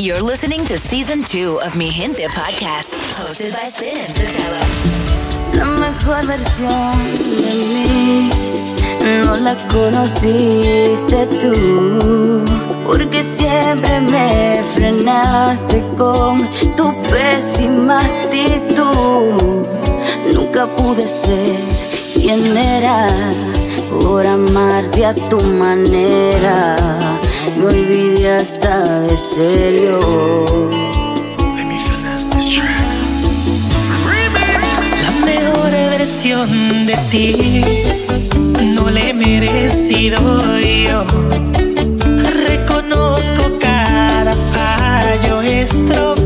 You're listening to season 2 of Mi Gente podcast, hosted by Spin and Tutelo. La mejor versión de mí no la conociste tú, porque siempre me frenaste con tu pésima actitud. Nunca pude ser quien era por amarte a tu manera. Me olvidé hasta de serio. La mejor versión de ti no le he merecido yo. Reconozco cada fallo, estropeado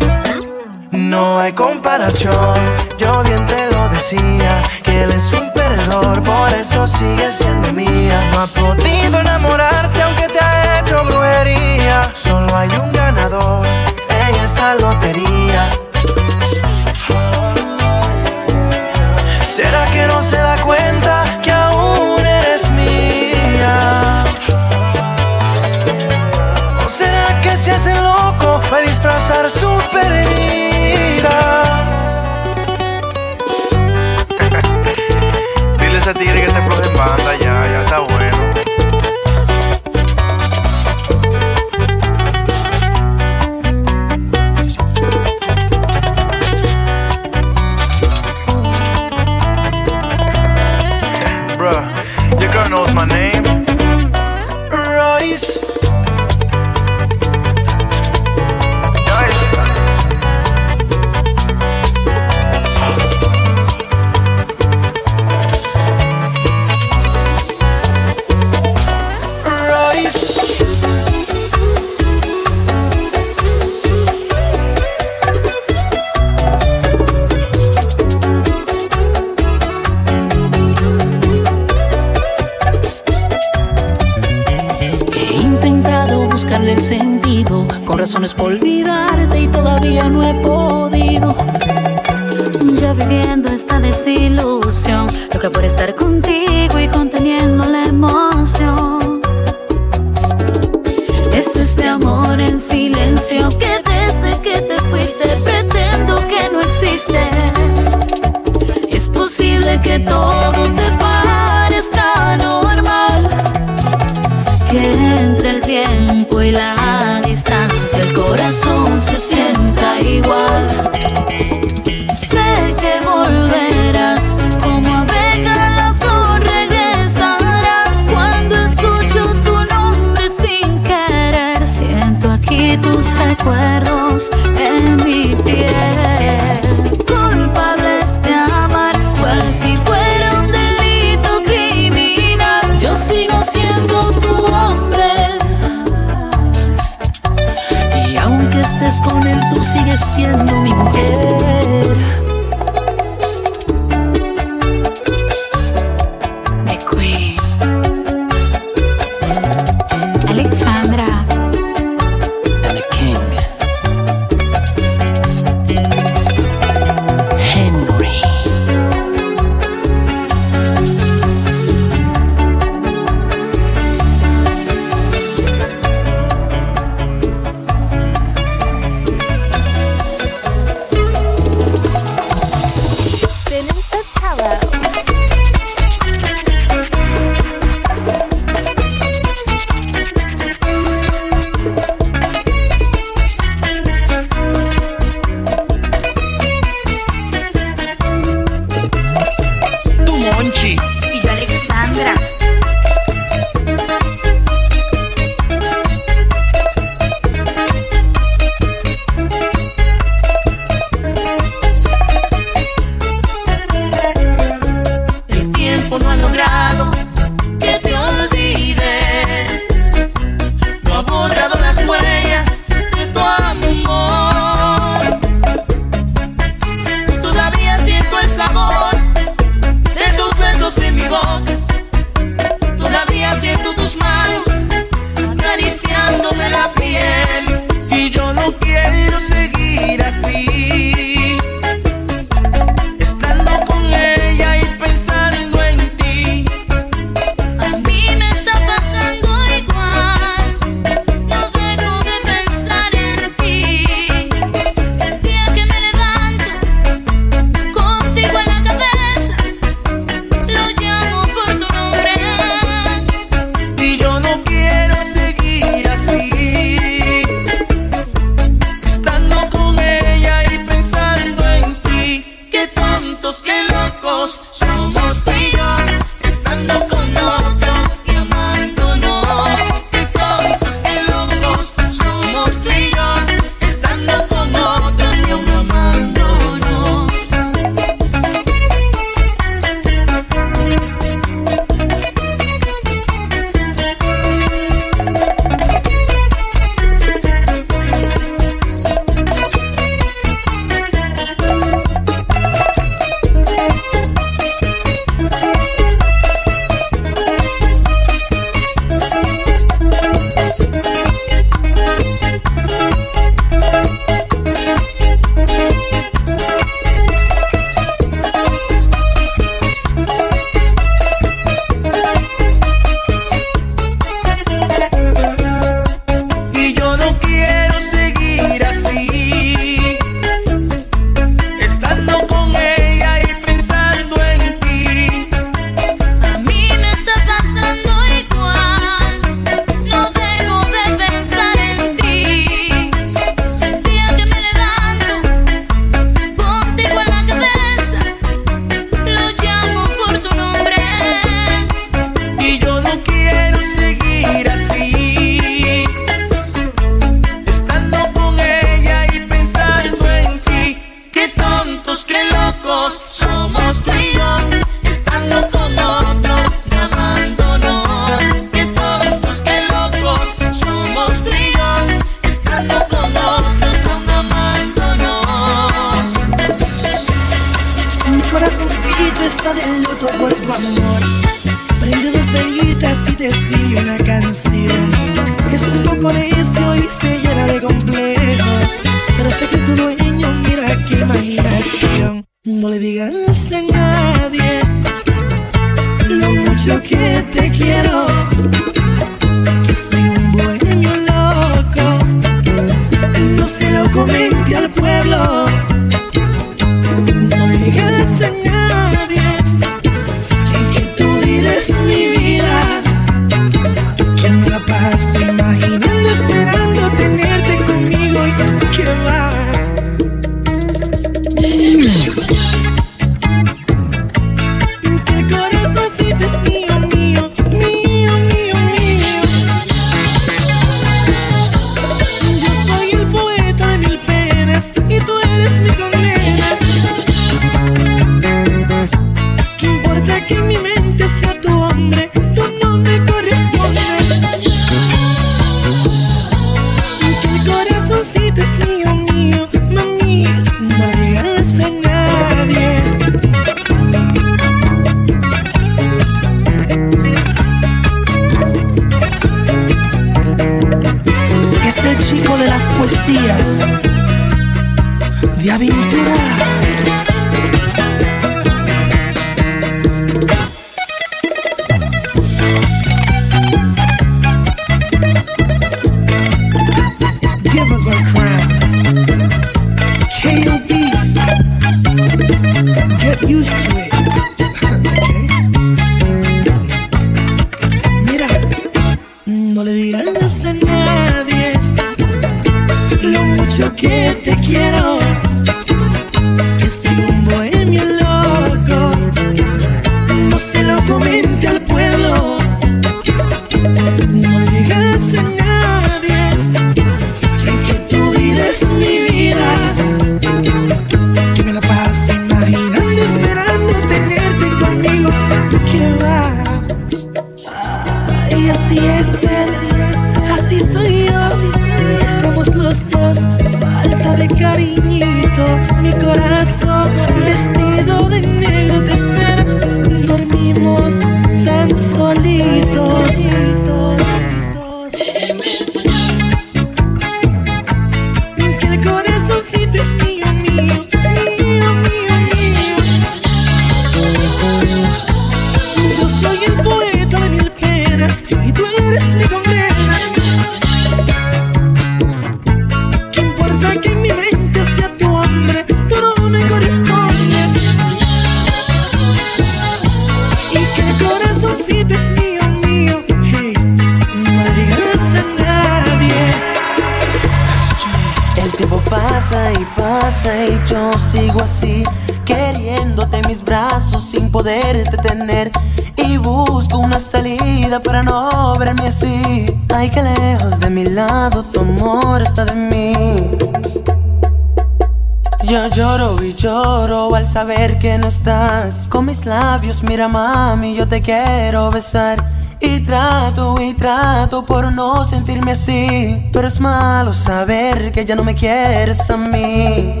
labios, mira mami, yo te quiero besar. Y trato y trato por no sentirme así. Pero es malo saber que ya no me quieres a mí.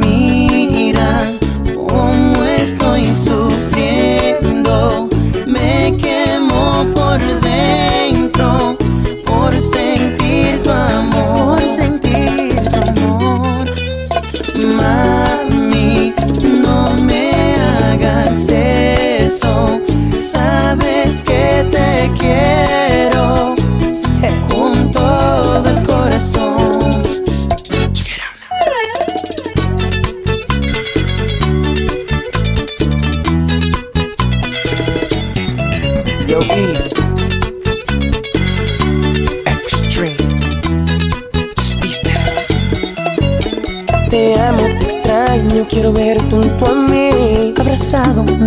Mira cómo estoy sufriendo. Me quemo por dentro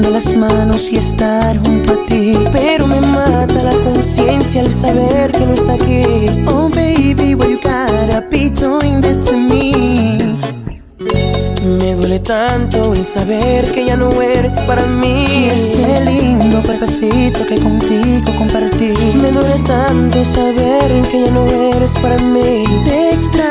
extendiendo las manos y estar junto a ti. Pero me mata la conciencia al saber que no está aquí. Oh baby, what you gotta be doing this to me. Me duele tanto el saber que ya no eres para mí. Ese lindo cuerpecito que contigo compartí. Me duele tanto saber que ya no eres para mí. Te extraño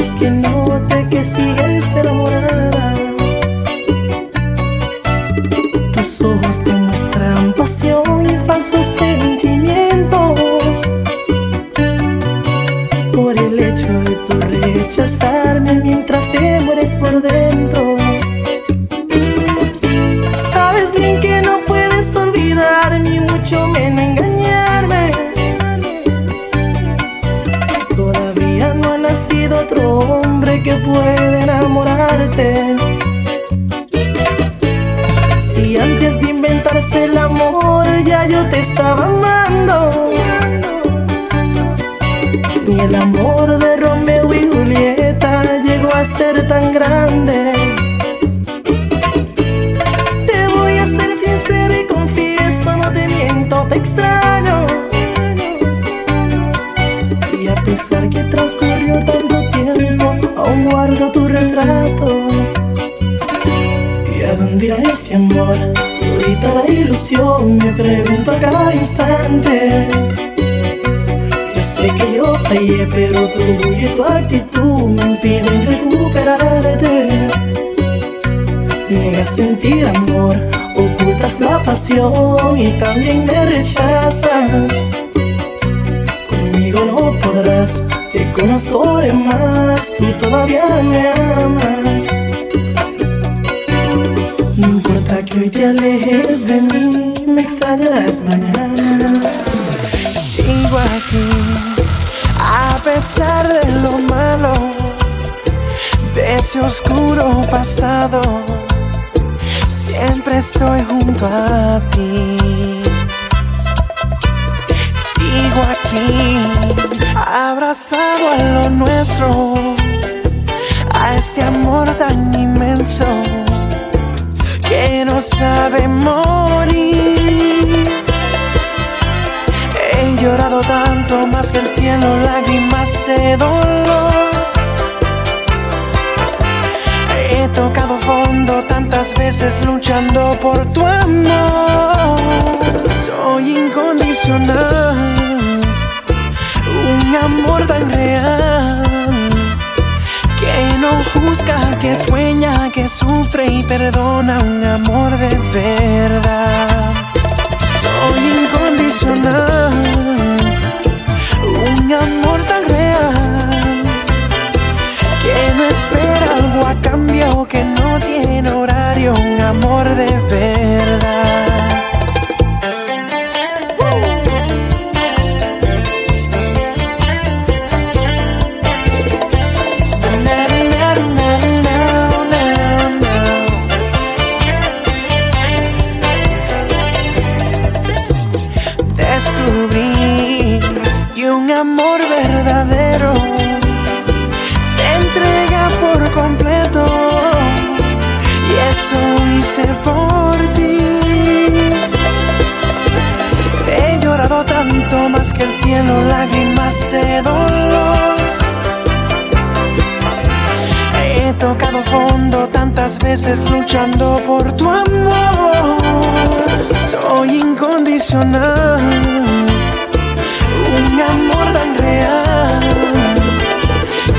que note que sigues enamorada. Tus ojos demuestran pasión y falsos sentimientos. Por el hecho de tu rechazarme mientras te Te voy a ser sincero y confieso, no te miento, te extraño. Si a pesar que transcurrió tanto tiempo, aún guardo tu retrato. ¿Y a dónde irá este amor? Todita la ilusión, me pregunto a cada instante. Yo sé que yo fallé, pero tu orgullo tu actitud Sentir amor, ocultas la pasión y también me rechazas. Conmigo no podrás, te conozco de más, tú todavía me amas. No importa que hoy te alejes de mí, me extrañarás mañana. Sigo aquí, a pesar de lo malo, de ese oscuro pasado. Estoy junto a ti. Sigo aquí, abrazado a lo nuestro, a este amor tan inmenso que no sabe morir. He llorado tanto más que el cielo, lágrimas de dolor. He tocado tantas veces luchando por tu amor. Soy incondicional, un amor tan real que no juzga, que sueña, que sufre y perdona un amor de verdad. Soy incondicional, un amor tan real que no espera algo a cambio, que no tiene horario, un amor de verdad. Lágrimas de dolor. He tocado fondo tantas veces luchando por tu amor. Soy incondicional, un amor tan real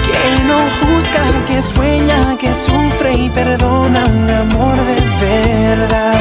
que no juzga, que sueña, que sufre y perdona un amor de verdad.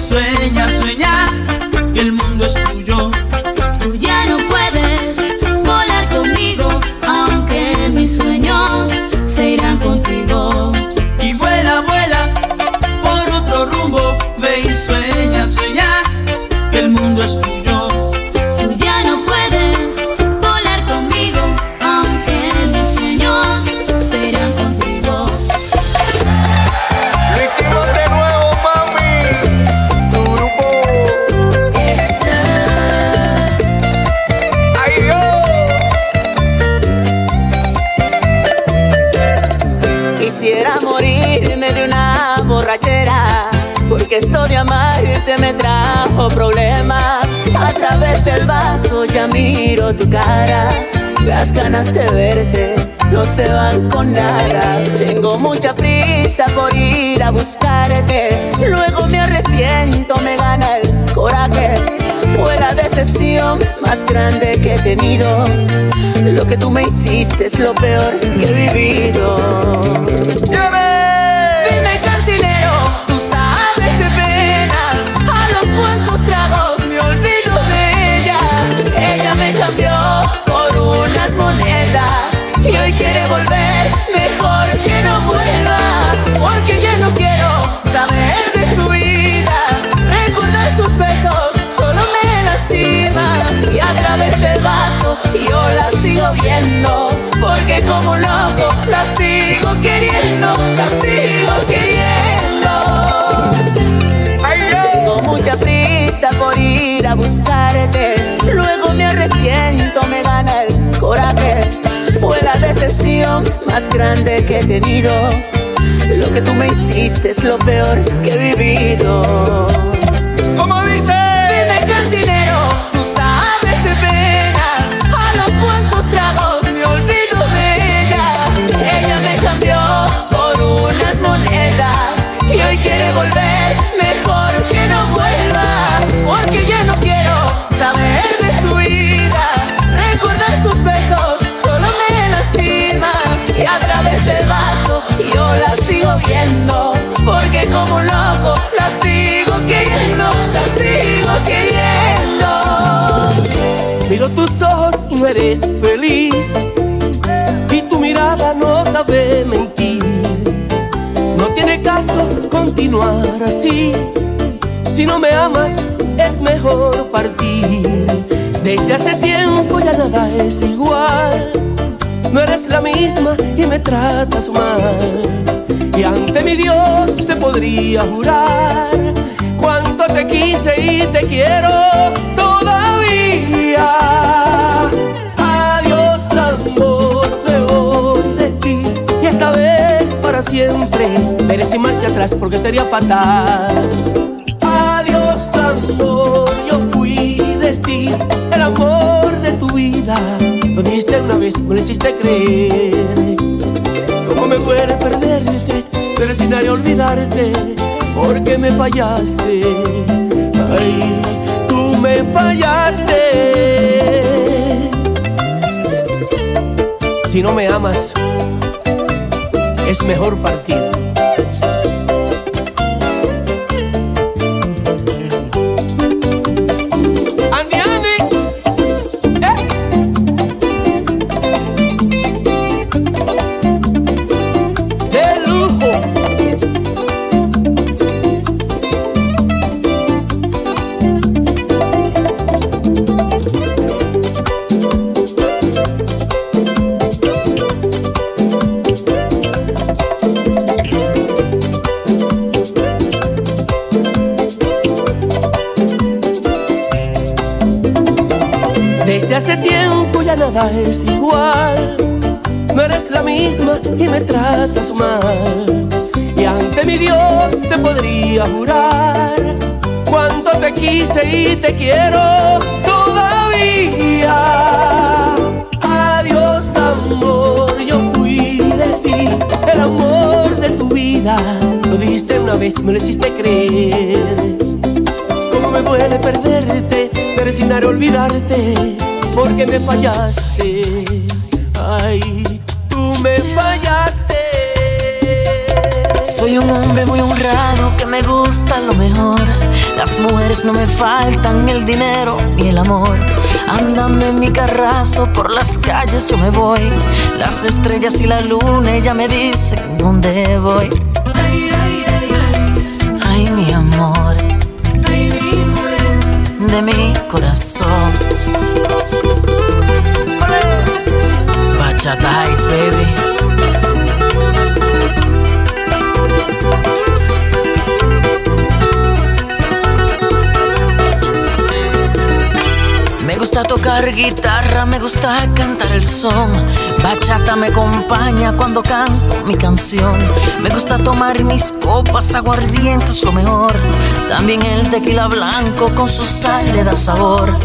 sueña, sueña. Las ganas de verte no se van con nada. Tengo mucha prisa por ir a buscarte, luego me arrepiento, me gana el coraje. Fue la decepción más grande que he tenido. Lo que tú me hiciste es lo peor que he vivido. Sigo viendo. Porque como loco la sigo queriendo, la sigo queriendo. Tengo mucha prisa por ir a buscarte. Luego me arrepiento, me gana el coraje. Fue la decepción más grande que he tenido. Lo que tú me hiciste es lo peor que he vivido. Porque como loco la sigo queriendo, la sigo queriendo. Miro tus ojos y no eres feliz. Y tu mirada no sabe mentir. No tiene caso continuar así. Si no me amas, es mejor partir. Desde hace tiempo ya nada es igual. No eres la misma y me tratas mal. Y ante mi Dios te podría jurar cuánto te quise y te quiero todavía. Adiós, amor, me voy de ti. Y esta vez para siempre. Sin marcha atrás porque sería fatal. Adiós, amor, yo fui de ti, el amor de tu vida. Lo dijiste una vez, lo hiciste creer. ¿Cómo me puede perderte? Haré olvidarte, porque me fallaste. Ay, tú me fallaste. Si no me amas, es mejor partir. Nada es igual. No eres la misma y me tratas mal. Y ante mi Dios te podría jurar cuánto te quise y te quiero todavía. Adiós, amor, yo fui de ti, el amor de tu vida. Lo dijiste una vez, me lo hiciste creer. ¿Cómo me duele perderte, pero sin dar olvidarte? Porque me fallaste. Ay, tú me fallaste. Soy un hombre muy honrado que me gusta lo mejor. Las mujeres no me faltan, el dinero ni el amor. Andando en mi carrazo por las calles yo me voy. Las estrellas y la luna ya me dicen dónde voy. Ay, mi amor. de mi corazón. Bachata Heights, baby. Me gusta tocar guitarra, me gusta cantar el son. Bachata me acompaña cuando canto mi canción. Me gusta tomar mis copas, aguardientes, lo mejor. También el tequila blanco con su sal le da sabor.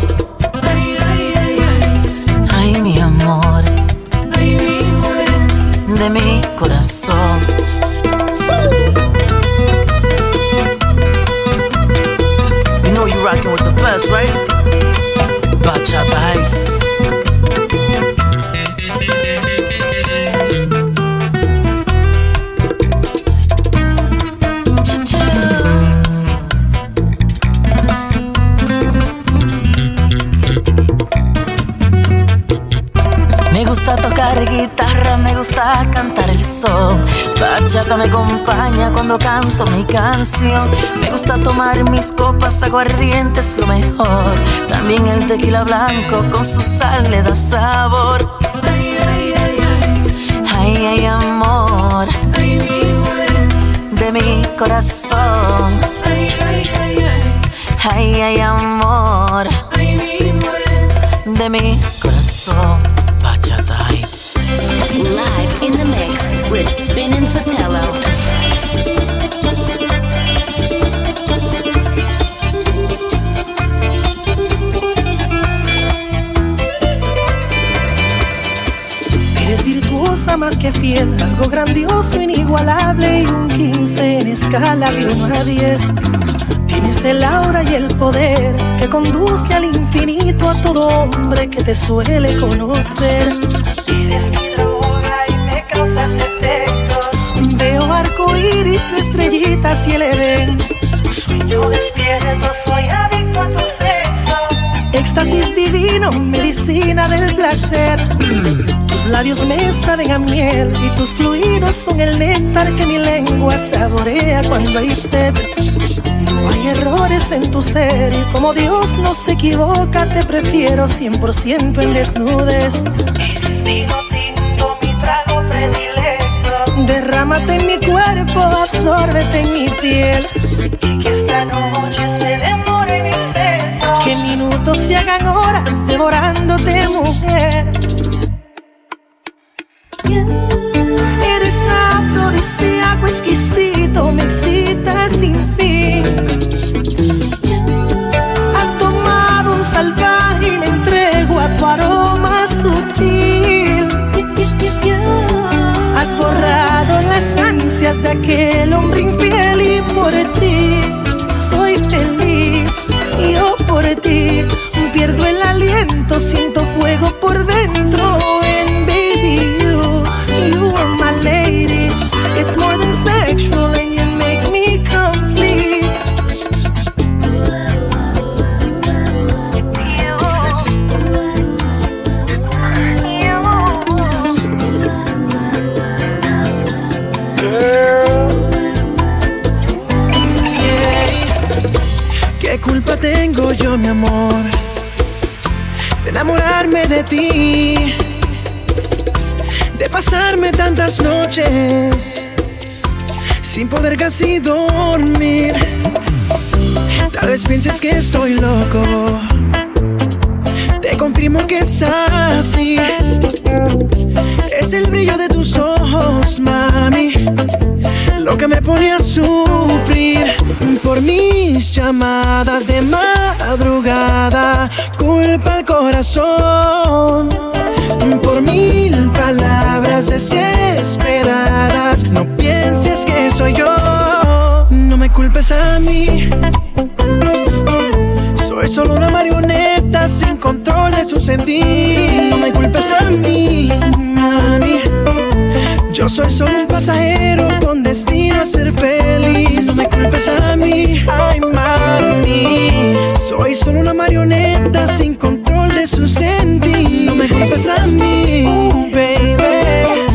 Me acompaña cuando canto mi canción. Me gusta tomar mis copas aguardientes, lo mejor. También el tequila blanco con su sal le da sabor. Ay, ay, amor. De mi corazón. Ay, ay, amor. De mi corazón. Bachata Heights. Live in the mix with Spin and más que fiel, algo grandioso, inigualable y un 15 en escala de 1 a 10. Tienes el aura y el poder que conduce al infinito a todo hombre que te suele conocer. Eres mi droga y me causas efectos. Veo arco iris, estrellitas y el Edén. Sueño despierto, soy adicto a tu sexo. Éxtasis divino, medicina del placer. Labios me saben a miel y tus fluidos son el néctar que mi lengua saborea cuando hay sed. No hay errores en tu ser y como Dios no se equivoca, te prefiero 100% en desnudes. Eres vino tinto, mi trago predilecto. Derrámate en mi cuerpo, absórbete en mi piel. Y que esta noche se demore en exceso. Que minutos se hagan horas devorándote, mujer. Eres afrodisíaco exquisito, me excita sin fin. Has tomado un salvaje y me entrego a tu aroma sutil. Has borrado las ansias de aquel hombre tantas noches sin poder casi dormir. Tal vez pienses que estoy loco. Te confirmo que es así. Es el brillo de tus ojos, mami lo que me pone a sufrir por mis llamadas de madrugada. Culpa al corazón por mil palabras desesperadas. Solo una marioneta sin control de su sentir. No me culpes a mí, mami. Yo soy solo un pasajero con destino a ser feliz. No me culpes a mí, ay mami. Soy solo una marioneta sin control de su sentir. No me culpes a mí, baby.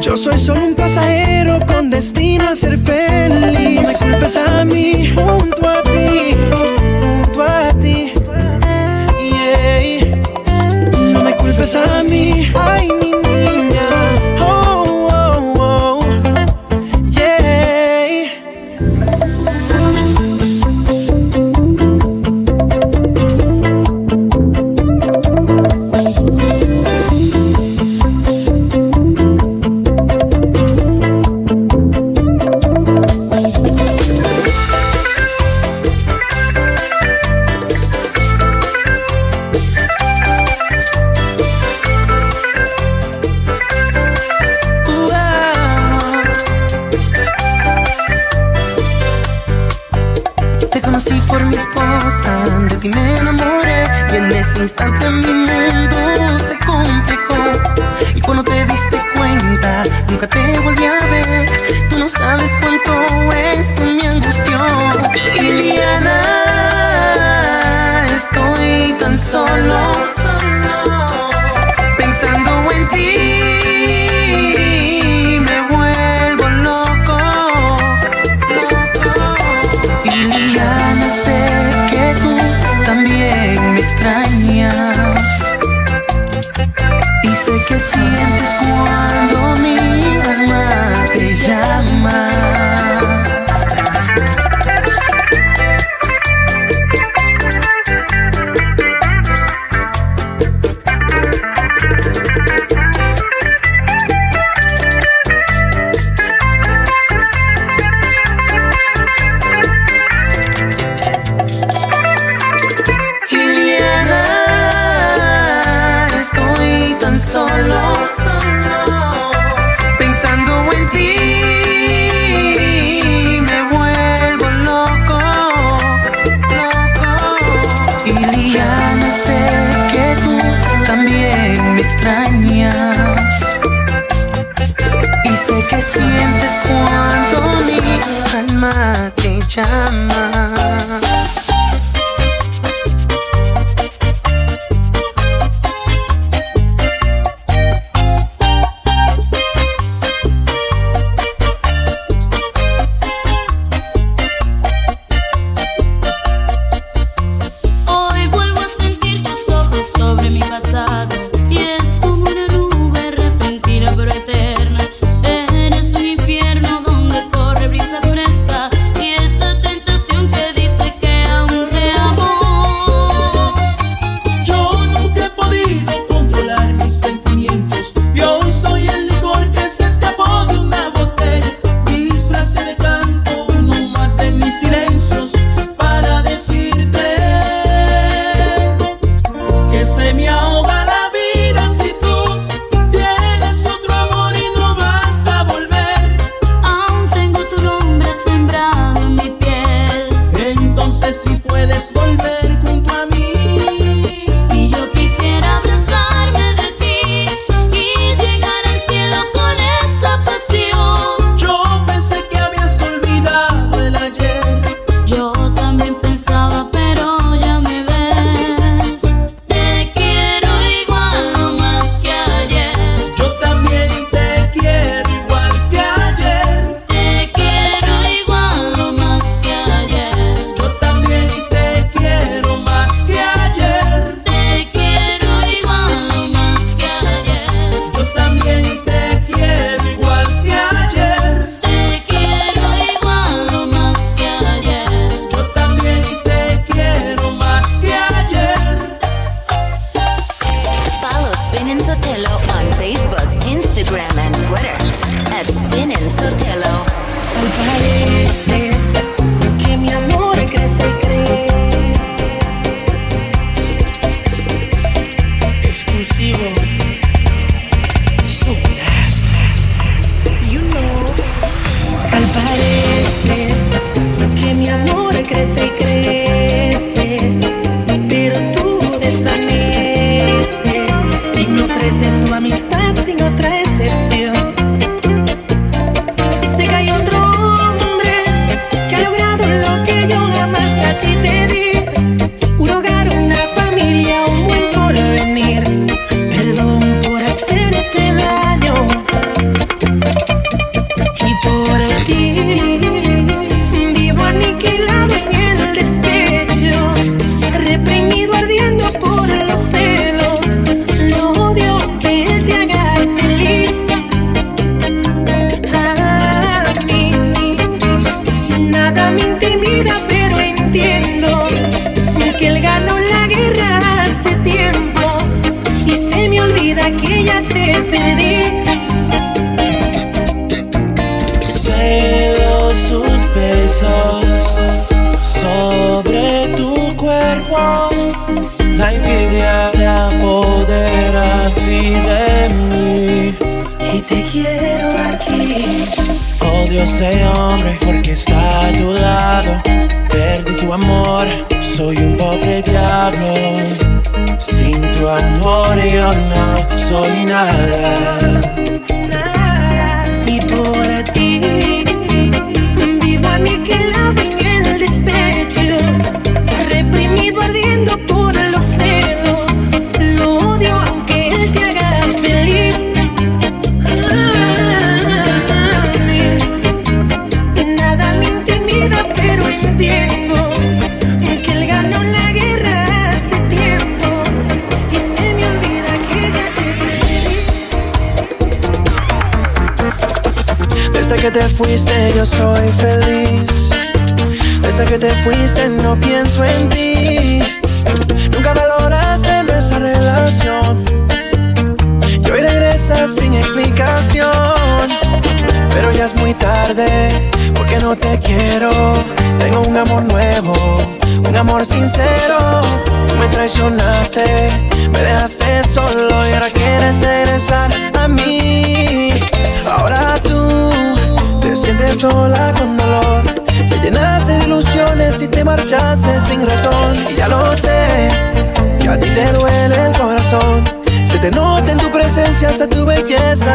Yo soy solo un pasajero con destino a ser feliz. No me culpes a mí, junto a cause I'm me.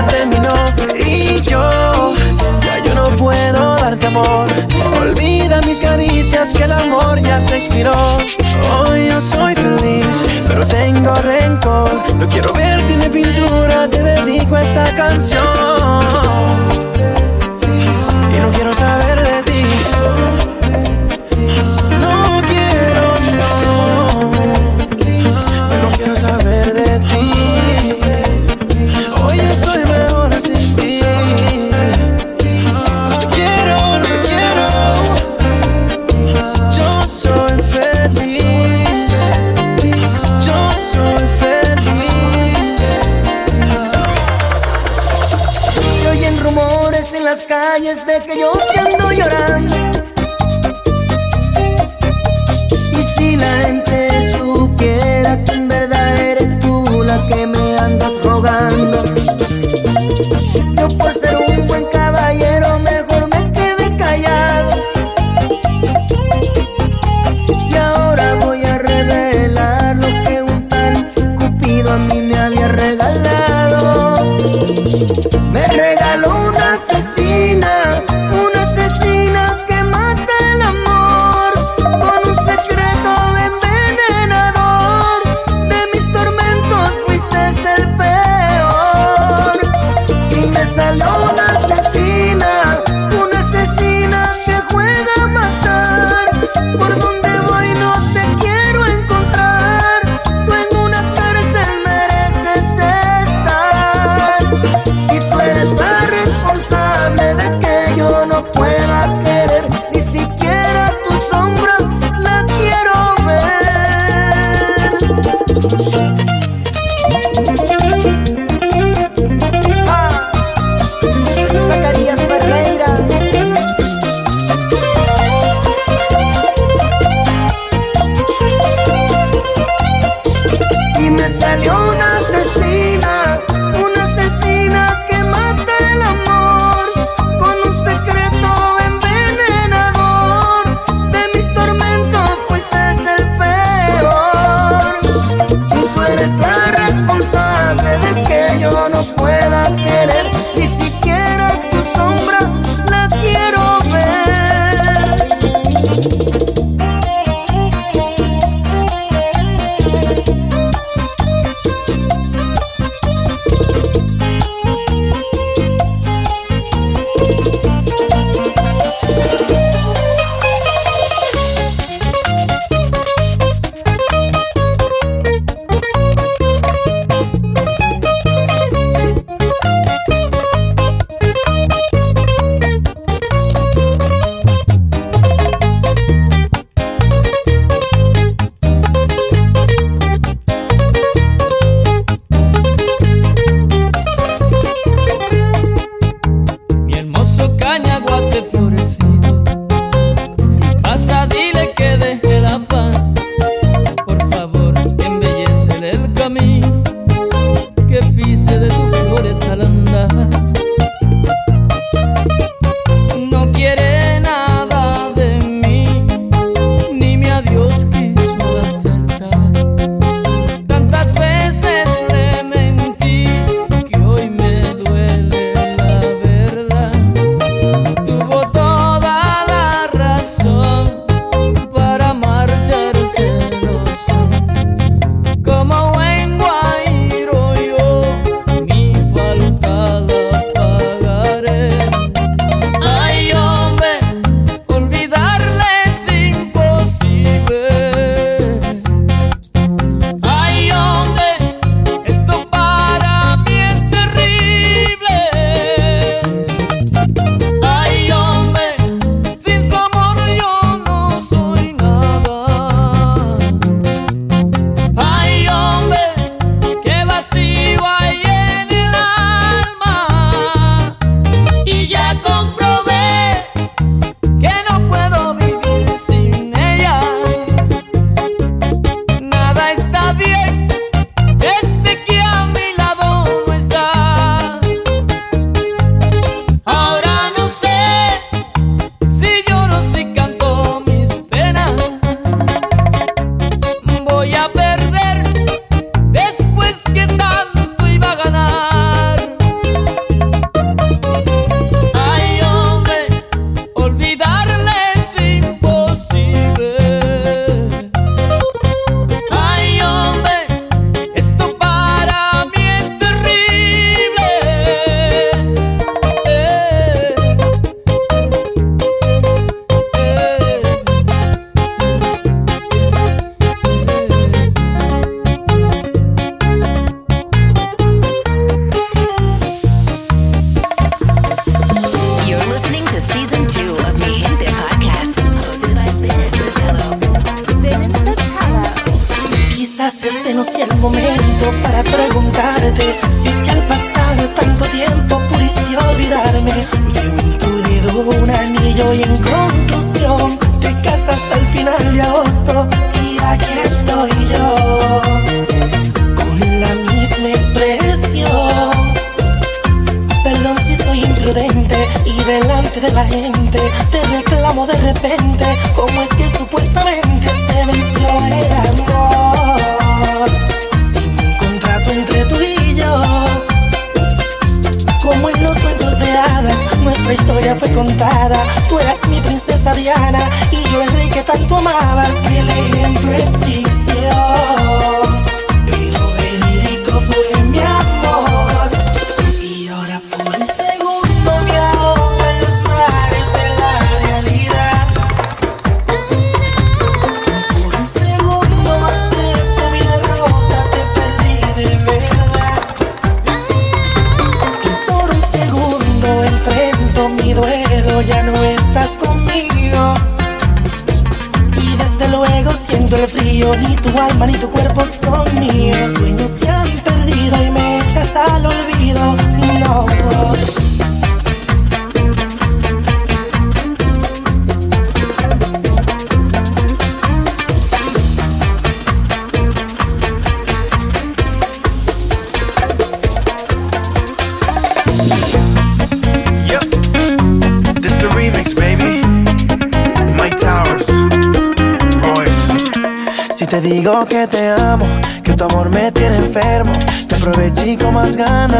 terminó y yo ya yo no puedo darte amor. Olvida mis caricias que el amor ya se expiró. Hoy yo soy feliz, pero tengo rencor. No quiero verte ni pintura, te dedico a esta canción.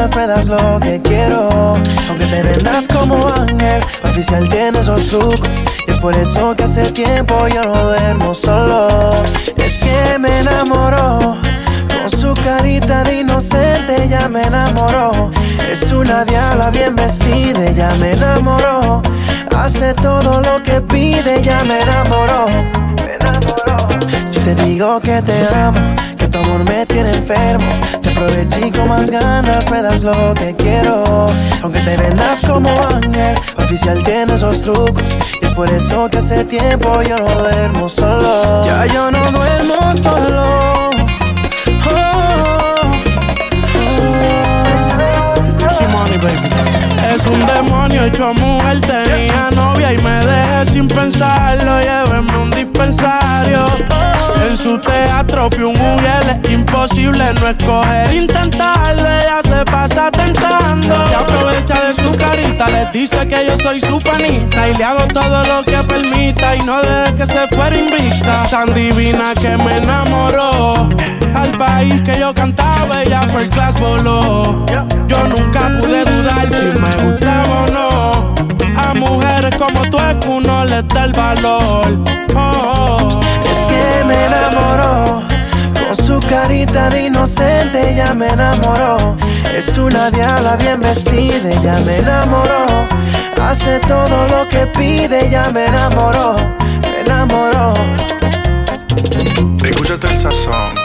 Ganas, me das lo que quiero. Aunque te vendas como ángel, oficial tiene esos trucos. Y es por eso que hace tiempo yo no duermo solo. Es que me enamoró. Con su carita de inocente ya me enamoró. Es una diabla bien vestida, ya me enamoró. Hace todo lo que pide, ya me enamoró. Me enamoró. Si te digo que te amo, que tu amor me tiene enfermo, te aproveché con más ganas, me das lo que quiero. Aunque te vendas como ángel, oficial tiene esos trucos. Y es por eso que hace tiempo yo no duermo solo. Ya yo no duermo solo. Es un demonio hecho mujer, tenía novia y me dejé sin pensarlo. Llévenme un dispensario. En su teatro fui un mujer, es imposible no escoger. Intentarlo, ella se pasa tentando. Se aprovecha de su carita, les dice que yo soy su panita. Y le hago todo lo que permita y no deje que se fuera invicta. Tan divina que me enamoró. Al país que yo cantaba, ella fue el class voló. Yo nunca pude dudar si me gustaba o no. A mujeres como tú es que uno les da el valor. Oh, Es que me enamoró. Con su carita de inocente ya me enamoró. Es una diabla bien vestida, ya me enamoró. Hace todo lo que pide, ya me enamoró. Me enamoró. Escúchate el sazón.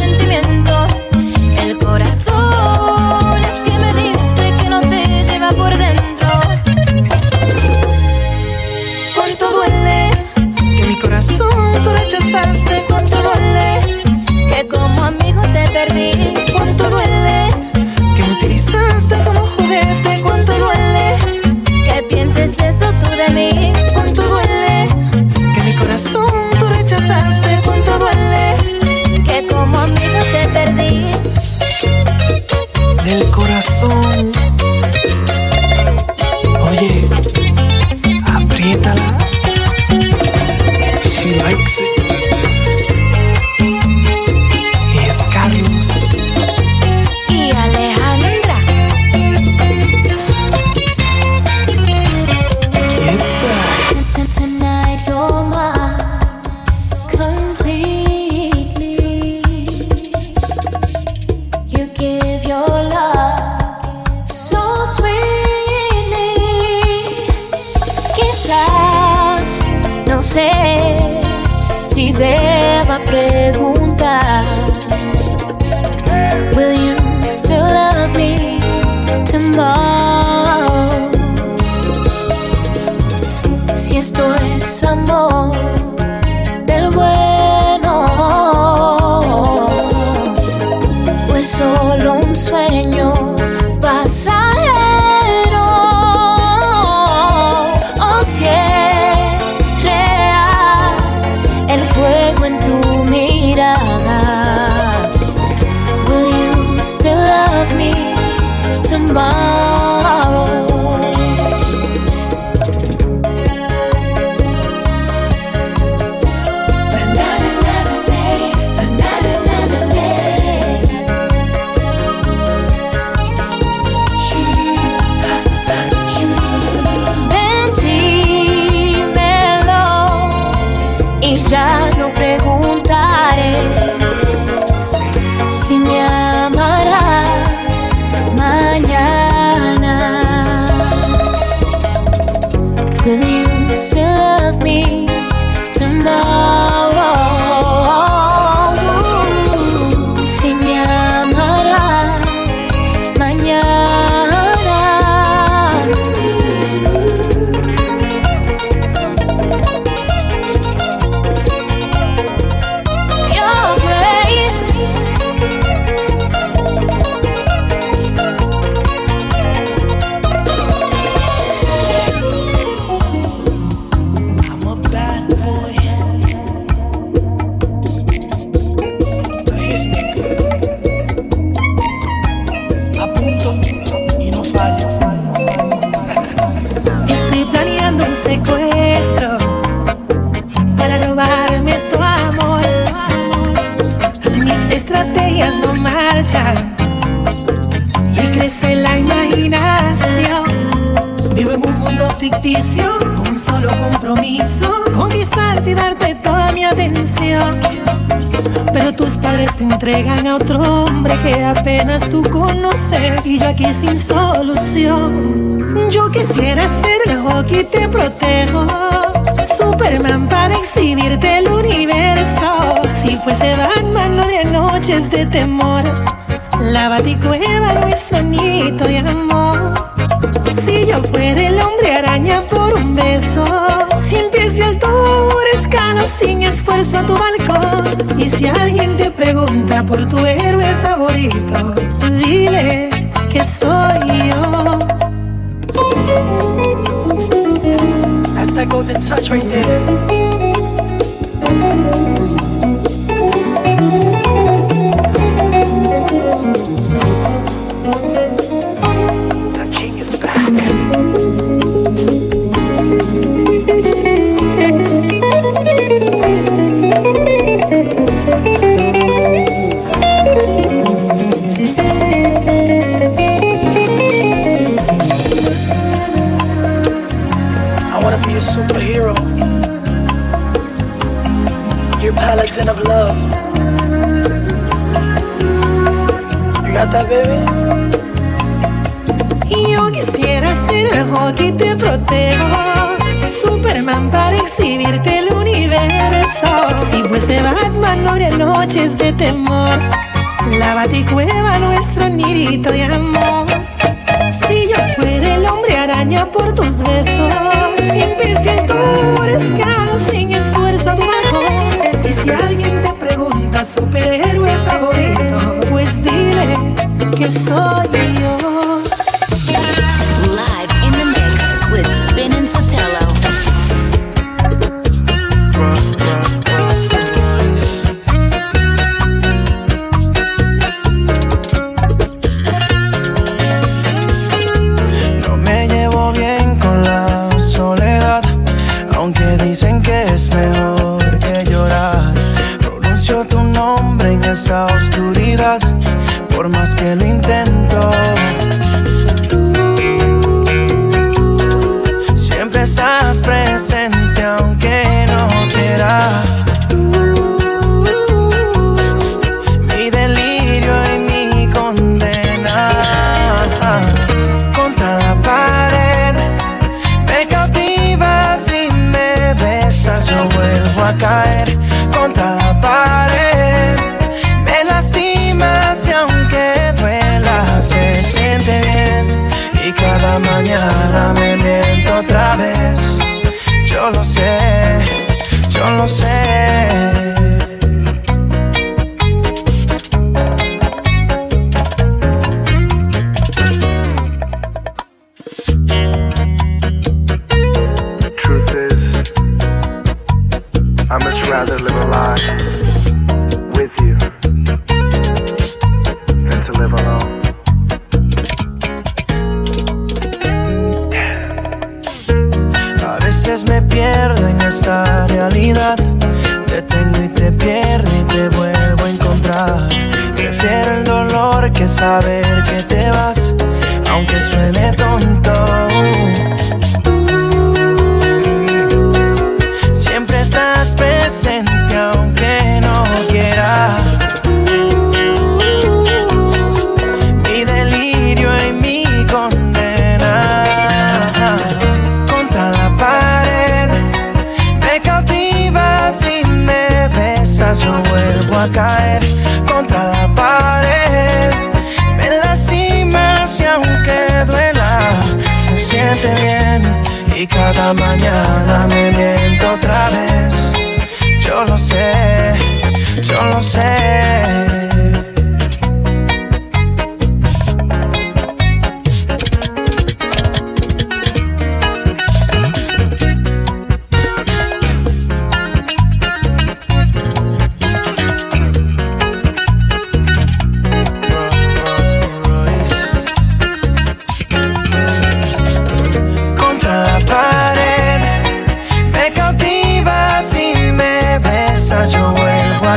sentimientos. por tu héroe favorito. Dile que soy yo. That's that golden touch right there. season of Yo quisiera ser el hockey, te protejo. Superman para exhibirte el universo. Si fuese Batman, no habría noches de temor. La baticueva, nuestro nidito de amor. Si yo fuera el hombre araña por tus besos 所以。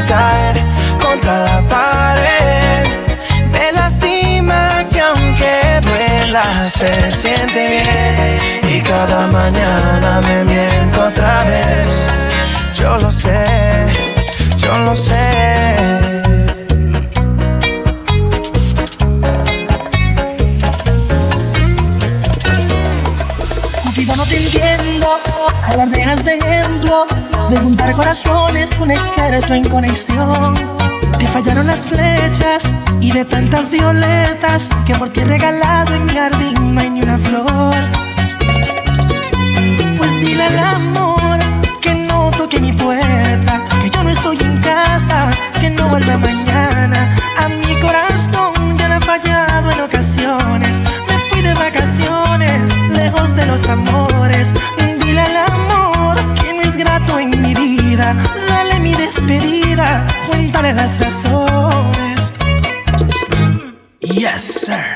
caer contra la pared. Me lastimas y aunque duela, se siente bien. Y cada mañana me miento otra vez. Yo lo sé, yo lo sé. No te entiendo, a las venas de de juntar corazones, un experto en conexión. Te fallaron las flechas y de tantas violetas que por ti he regalado en mi jardín no hay ni una flor. Pues dile al amor que no toque mi puerta, que yo no estoy en casa, que no vuelva mañana. A mi corazón ya le ha fallado en ocasiones. Me fui de vacaciones, lejos de los amores. despedida, cuéntale las razones. Yes, sir.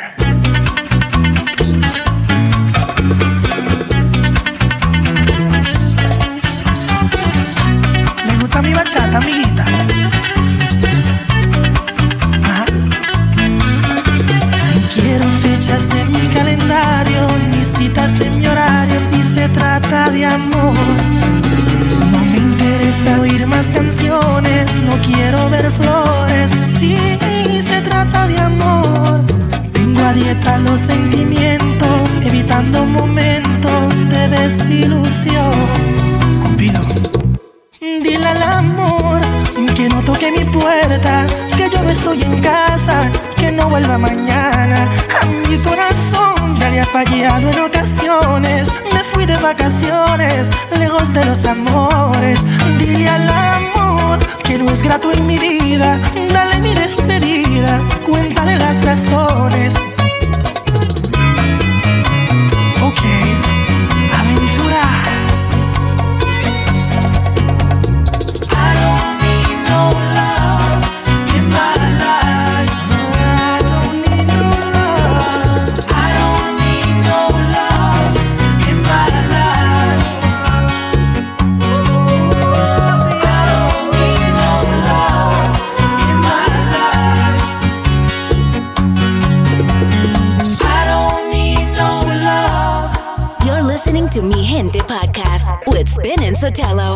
gratuito en mi vida. Nutella.